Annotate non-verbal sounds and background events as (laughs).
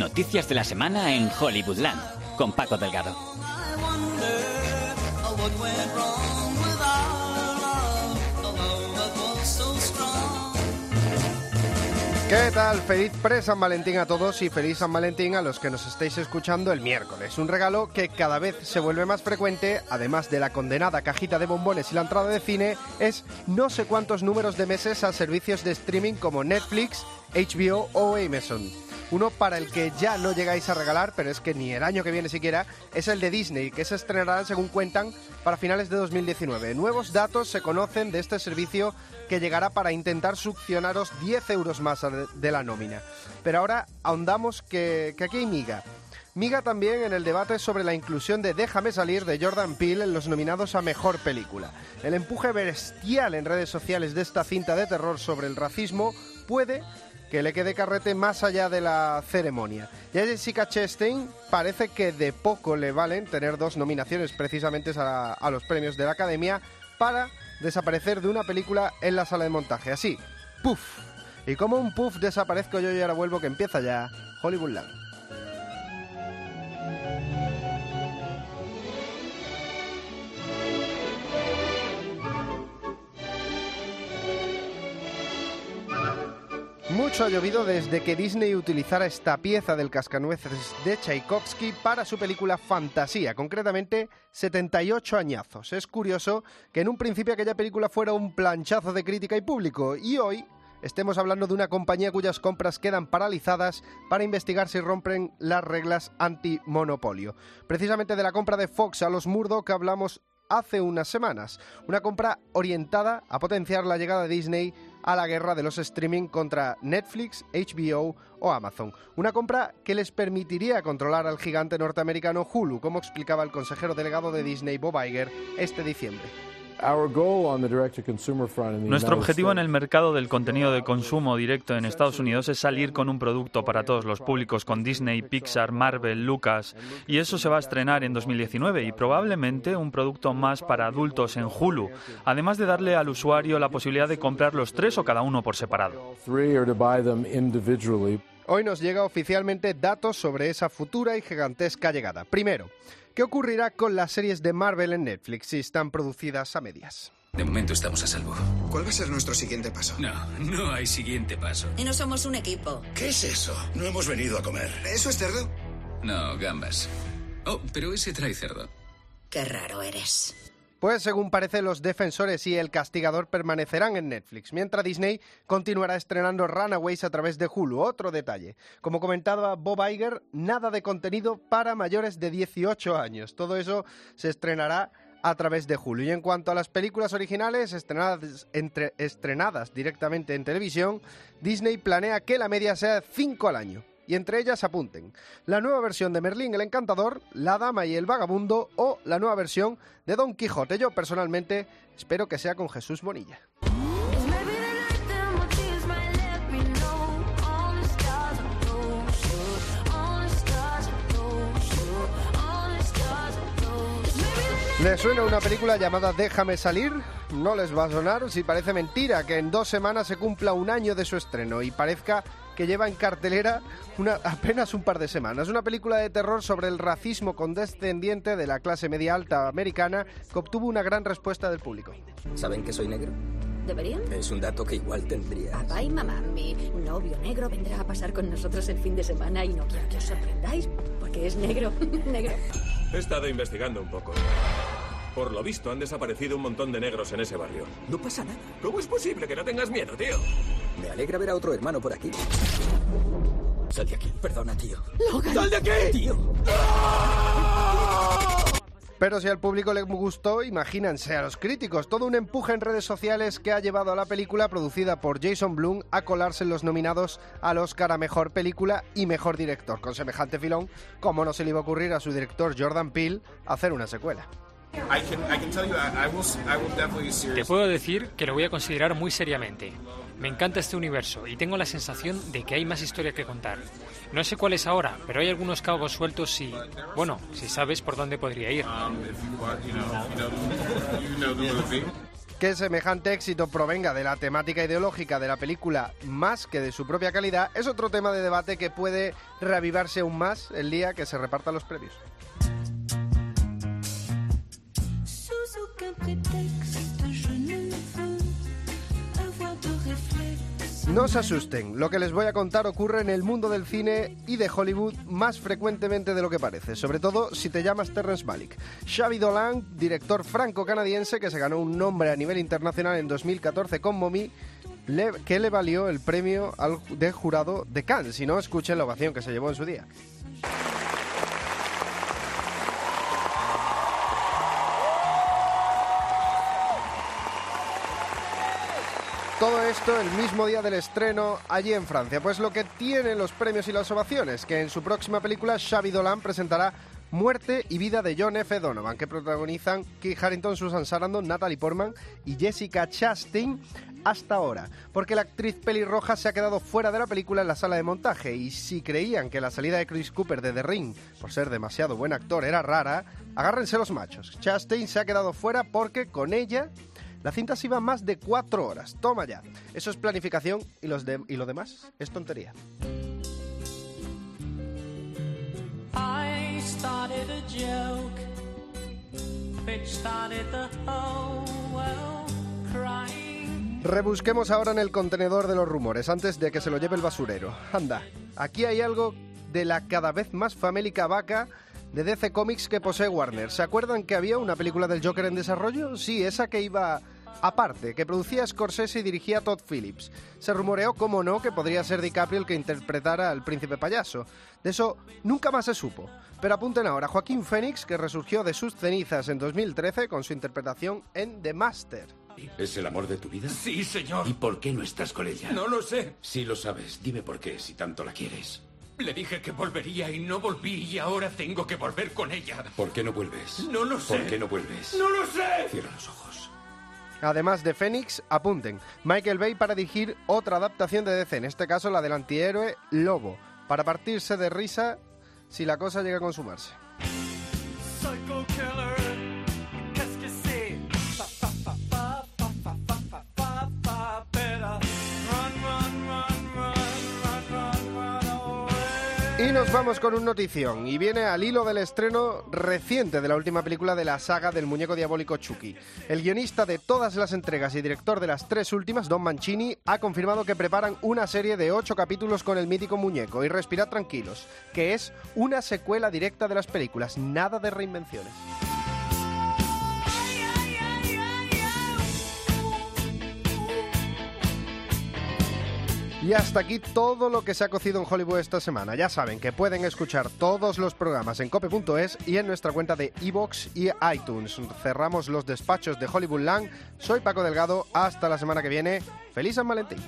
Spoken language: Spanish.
Noticias de la semana en Hollywoodland con Paco Delgado. ¿Qué tal? Feliz pre-San Valentín a todos y feliz San Valentín a los que nos estéis escuchando el miércoles. Un regalo que cada vez se vuelve más frecuente, además de la condenada cajita de bombones y la entrada de cine, es no sé cuántos números de meses a servicios de streaming como Netflix, HBO o Amazon. Uno para el que ya no llegáis a regalar, pero es que ni el año que viene siquiera, es el de Disney, que se estrenará, según cuentan, para finales de 2019. Nuevos datos se conocen de este servicio que llegará para intentar succionaros 10 euros más de la nómina. Pero ahora ahondamos que, que aquí hay miga. Miga también en el debate sobre la inclusión de Déjame salir de Jordan Peele en los nominados a Mejor Película. El empuje bestial en redes sociales de esta cinta de terror sobre el racismo puede que le quede carrete más allá de la ceremonia. Y a Jessica Chastain parece que de poco le valen tener dos nominaciones precisamente a, a los premios de la Academia para desaparecer de una película en la sala de montaje. Así, puff. Y como un puff desaparezco yo y ahora vuelvo que empieza ya Hollywoodland. Ha llovido desde que Disney utilizara esta pieza del cascanueces de Tchaikovsky para su película Fantasía, concretamente 78 añazos. Es curioso que en un principio aquella película fuera un planchazo de crítica y público, y hoy estemos hablando de una compañía cuyas compras quedan paralizadas para investigar si rompen las reglas antimonopolio. Precisamente de la compra de Fox a los Murdoch hablamos hace unas semanas, una compra orientada a potenciar la llegada de Disney a la guerra de los streaming contra Netflix, HBO o Amazon. Una compra que les permitiría controlar al gigante norteamericano Hulu, como explicaba el consejero delegado de Disney Bob Iger este diciembre. Nuestro objetivo en el mercado del contenido de consumo directo en Estados Unidos es salir con un producto para todos los públicos con Disney, Pixar, Marvel, Lucas y eso se va a estrenar en 2019 y probablemente un producto más para adultos en Hulu, además de darle al usuario la posibilidad de comprar los tres o cada uno por separado. Hoy nos llega oficialmente datos sobre esa futura y gigantesca llegada. Primero, ¿Qué ocurrirá con las series de Marvel en Netflix si están producidas a medias? De momento estamos a salvo. ¿Cuál va a ser nuestro siguiente paso? No, no hay siguiente paso. Y no somos un equipo. ¿Qué es eso? No hemos venido a comer. ¿Eso es cerdo? No, gambas. Oh, pero ese trae cerdo. Qué raro eres. Pues según parece, los defensores y el castigador permanecerán en Netflix, mientras Disney continuará estrenando Runaways a través de Hulu. Otro detalle. Como comentaba Bob Iger, nada de contenido para mayores de 18 años. Todo eso se estrenará a través de Hulu. Y en cuanto a las películas originales estrenadas, entre, estrenadas directamente en televisión, Disney planea que la media sea 5 al año y entre ellas apunten la nueva versión de Merlín el Encantador, La Dama y el Vagabundo o la nueva versión de Don Quijote. Yo personalmente espero que sea con Jesús Bonilla. ¿Les suena una película llamada Déjame salir? No les va a sonar si parece mentira que en dos semanas se cumpla un año de su estreno y parezca que lleva en cartelera una, apenas un par de semanas. Una película de terror sobre el racismo condescendiente de la clase media alta americana que obtuvo una gran respuesta del público. ¿Saben que soy negro? ¿Deberían? Es un dato que igual tendría. Papá y mamá, mi novio negro vendrá a pasar con nosotros el fin de semana y no quiero que os sorprendáis porque es negro. (laughs) negro. He estado investigando un poco. Por lo visto, han desaparecido un montón de negros en ese barrio. No pasa nada. ¿Cómo es posible que no tengas miedo, tío? Me alegra ver a otro hermano por aquí. Sal de aquí. Perdona, tío. Logan. ¡Sal de aquí! Tío. Pero si al público le gustó, imagínense a los críticos. Todo un empuje en redes sociales que ha llevado a la película producida por Jason Blum a colarse en los nominados al Oscar a Mejor Película y Mejor Director. Con semejante filón, ¿cómo no se le iba a ocurrir a su director Jordan Peele hacer una secuela? Te puedo decir que lo voy a considerar muy seriamente. Me encanta este universo y tengo la sensación de que hay más historia que contar. No sé cuál es ahora, pero hay algunos cabos sueltos y, bueno, si sabes por dónde podría ir. Que semejante éxito provenga de la temática ideológica de la película más que de su propia calidad es otro tema de debate que puede reavivarse aún más el día que se repartan los premios. No se asusten, lo que les voy a contar ocurre en el mundo del cine y de Hollywood más frecuentemente de lo que parece, sobre todo si te llamas Terrence Malick. Xavi Dolan, director franco-canadiense que se ganó un nombre a nivel internacional en 2014 con Mommy, que le valió el premio de jurado de Cannes. Si no, escuchen la ovación que se llevó en su día. Todo esto el mismo día del estreno allí en Francia. Pues lo que tienen los premios y las ovaciones, que en su próxima película Xavi Dolan presentará Muerte y vida de John F. Donovan, que protagonizan Keith Harrington, Susan Sarandon, Natalie Portman y Jessica Chastain hasta ahora, porque la actriz pelirroja se ha quedado fuera de la película en la sala de montaje y si creían que la salida de Chris Cooper de The Ring, por ser demasiado buen actor, era rara, agárrense los machos. Chastain se ha quedado fuera porque con ella la cinta se iba más de cuatro horas. Toma ya. Eso es planificación y, los y lo demás es tontería. Rebusquemos ahora en el contenedor de los rumores antes de que se lo lleve el basurero. Anda, aquí hay algo de la cada vez más famélica vaca de DC Comics que posee Warner. ¿Se acuerdan que había una película del Joker en desarrollo? Sí, esa que iba aparte, que producía Scorsese y dirigía Todd Phillips. Se rumoreó, como no, que podría ser DiCaprio el que interpretara al príncipe payaso. De eso nunca más se supo. Pero apunten ahora, Joaquín Phoenix, que resurgió de sus cenizas en 2013 con su interpretación en The Master. ¿Es el amor de tu vida? Sí, señor. ¿Y por qué no estás con ella? No lo sé. Si lo sabes, dime por qué, si tanto la quieres. Le dije que volvería y no volví y ahora tengo que volver con ella. ¿Por qué no vuelves? No lo sé. ¿Por qué no vuelves? No lo sé. Cierra los ojos. Además de Fénix, apunten, Michael Bay para dirigir otra adaptación de DC, en este caso la del antihéroe Lobo, para partirse de risa si la cosa llega a consumarse. Y nos vamos con un notición, y viene al hilo del estreno reciente de la última película de la saga del muñeco diabólico Chucky. El guionista de todas las entregas y director de las tres últimas, Don Mancini, ha confirmado que preparan una serie de ocho capítulos con el mítico muñeco, y respirad tranquilos, que es una secuela directa de las películas, nada de reinvenciones. Y hasta aquí todo lo que se ha cocido en Hollywood esta semana. Ya saben que pueden escuchar todos los programas en cope.es y en nuestra cuenta de iVoox y iTunes. Cerramos los despachos de Hollywood Land. Soy Paco Delgado. Hasta la semana que viene. ¡Feliz San Valentín!